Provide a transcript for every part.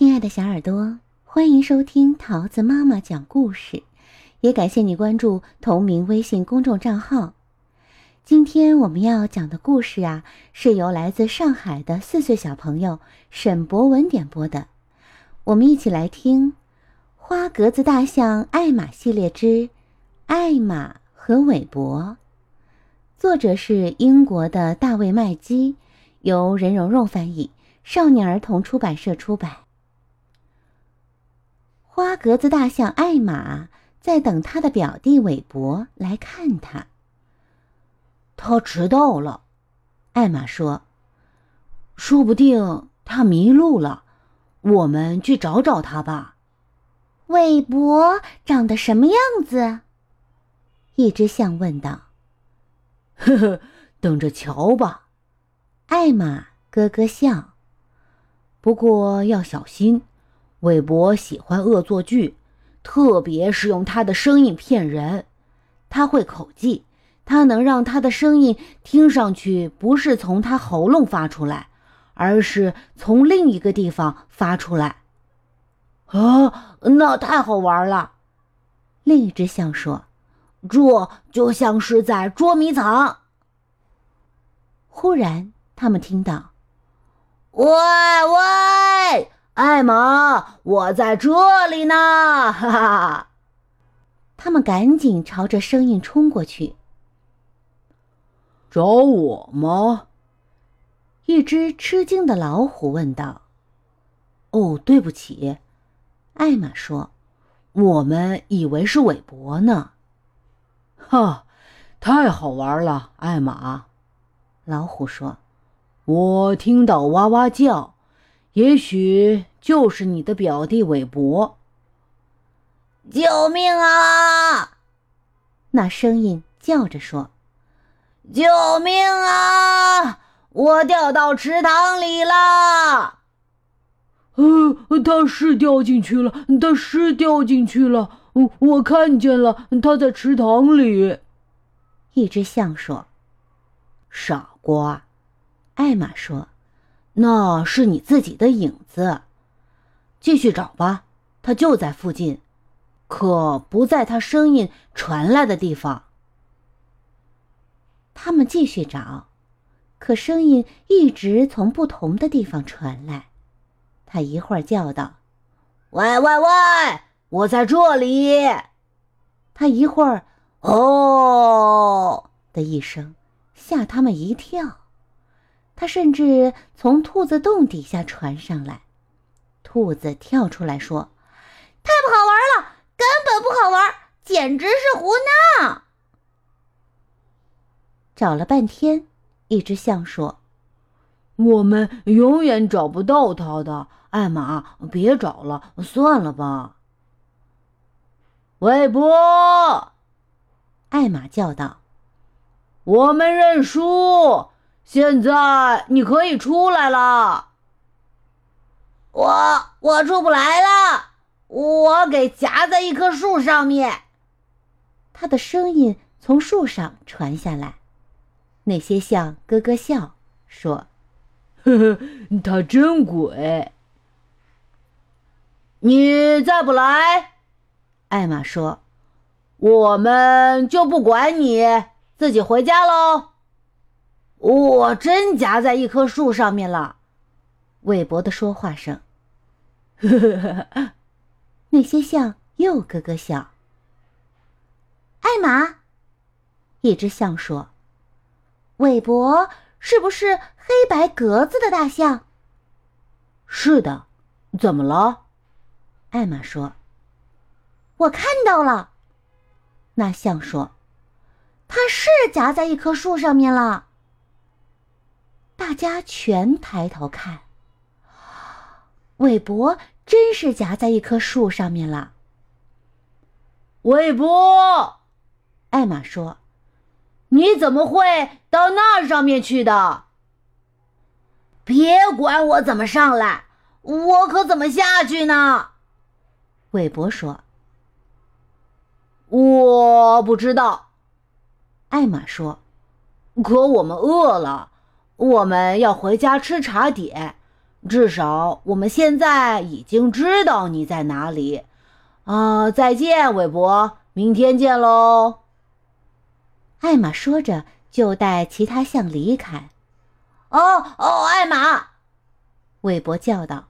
亲爱的小耳朵，欢迎收听桃子妈妈讲故事，也感谢你关注同名微信公众账号。今天我们要讲的故事啊，是由来自上海的四岁小朋友沈博文点播的。我们一起来听《花格子大象艾玛系列之艾玛和韦伯》，作者是英国的大卫麦基，由任蓉蓉翻译，少年儿童出版社出版。花格子大象艾玛在等他的表弟韦伯来看他。他迟到了，艾玛说：“说不定他迷路了，我们去找找他吧。”韦伯长得什么样子？一只象问道。“呵呵，等着瞧吧。”艾玛咯咯笑。不过要小心。韦伯喜欢恶作剧，特别是用他的声音骗人。他会口技，他能让他的声音听上去不是从他喉咙发出来，而是从另一个地方发出来。啊，那太好玩了！另一只象说：“这就像是在捉迷藏。”忽然，他们听到：“喂喂！”艾玛，我在这里呢！哈哈，他们赶紧朝着声音冲过去。找我吗？一只吃惊的老虎问道。“哦，对不起。”艾玛说，“我们以为是韦伯呢。”“哈，太好玩了，艾玛。”老虎说，“我听到哇哇叫。”也许就是你的表弟韦伯。救命啊！那声音叫着说：“救命啊！我掉到池塘里了。”呃，他是掉进去了，他是掉进去了。我我看见了，他在池塘里。一只象说：“傻瓜。”艾玛说。那是你自己的影子，继续找吧，他就在附近，可不在他声音传来的地方。他们继续找，可声音一直从不同的地方传来。他一会儿叫道：“喂喂喂，我在这里。”他一会儿“哦”的一声，吓他们一跳。他甚至从兔子洞底下传上来，兔子跳出来说：“太不好玩了，根本不好玩，简直是胡闹！”找了半天，一只象说：“我们永远找不到他的，艾玛，别找了，算了吧。”韦伯，艾玛叫道：“我们认输。”现在你可以出来了。我我出不来了，我给夹在一棵树上面。他的声音从树上传下来，那些象咯咯笑说：“呵呵，他真鬼。”你再不来，艾玛说：“我们就不管你，自己回家喽。”我真夹在一棵树上面了，韦伯的说话声。那些象又咯咯笑。艾玛，一只象说：“韦伯是不是黑白格子的大象？”“是的。”“怎么了？”艾玛说。“我看到了。”那象说：“它是夹在一棵树上面了。”大家全抬头看，韦伯真是夹在一棵树上面了。韦伯，艾玛说：“你怎么会到那上面去的？别管我怎么上来，我可怎么下去呢？”韦伯说：“我不知道。”艾玛说：“可我们饿了。”我们要回家吃茶点，至少我们现在已经知道你在哪里。啊，再见，韦伯，明天见喽。艾玛说着，就带其他象离开。哦哦，艾玛，韦伯叫道：“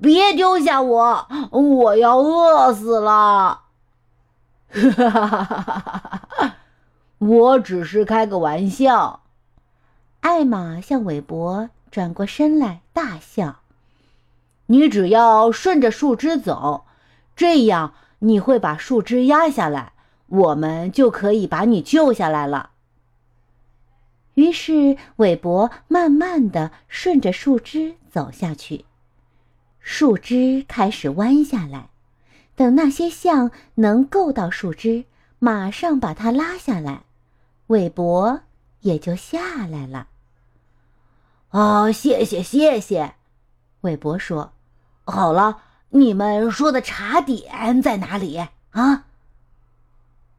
别丢下我，我要饿死了。”哈哈哈哈哈！我只是开个玩笑。艾玛向韦伯转过身来，大笑：“你只要顺着树枝走，这样你会把树枝压下来。”我们就可以把你救下来了。于是，韦伯慢慢的顺着树枝走下去，树枝开始弯下来。等那些象能够到树枝，马上把它拉下来，韦伯也就下来了。哦，谢谢谢谢，韦伯说：“好了，你们说的茶点在哪里啊？”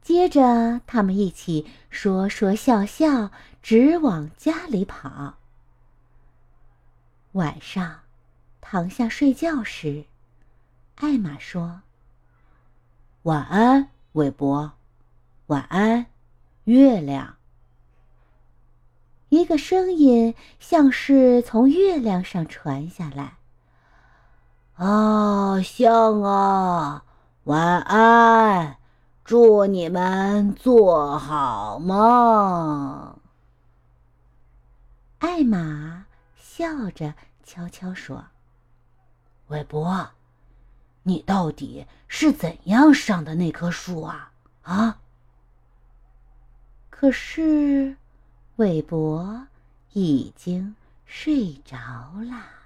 接着，他们一起说说笑笑，直往家里跑。晚上，躺下睡觉时，艾玛说：“晚安，韦伯。晚安，月亮。”一个声音像是从月亮上传下来：“啊，象啊，晚安。”祝你们做好梦。艾玛笑着悄悄说：“韦伯，你到底是怎样上的那棵树啊？啊？”可是，韦伯已经睡着了。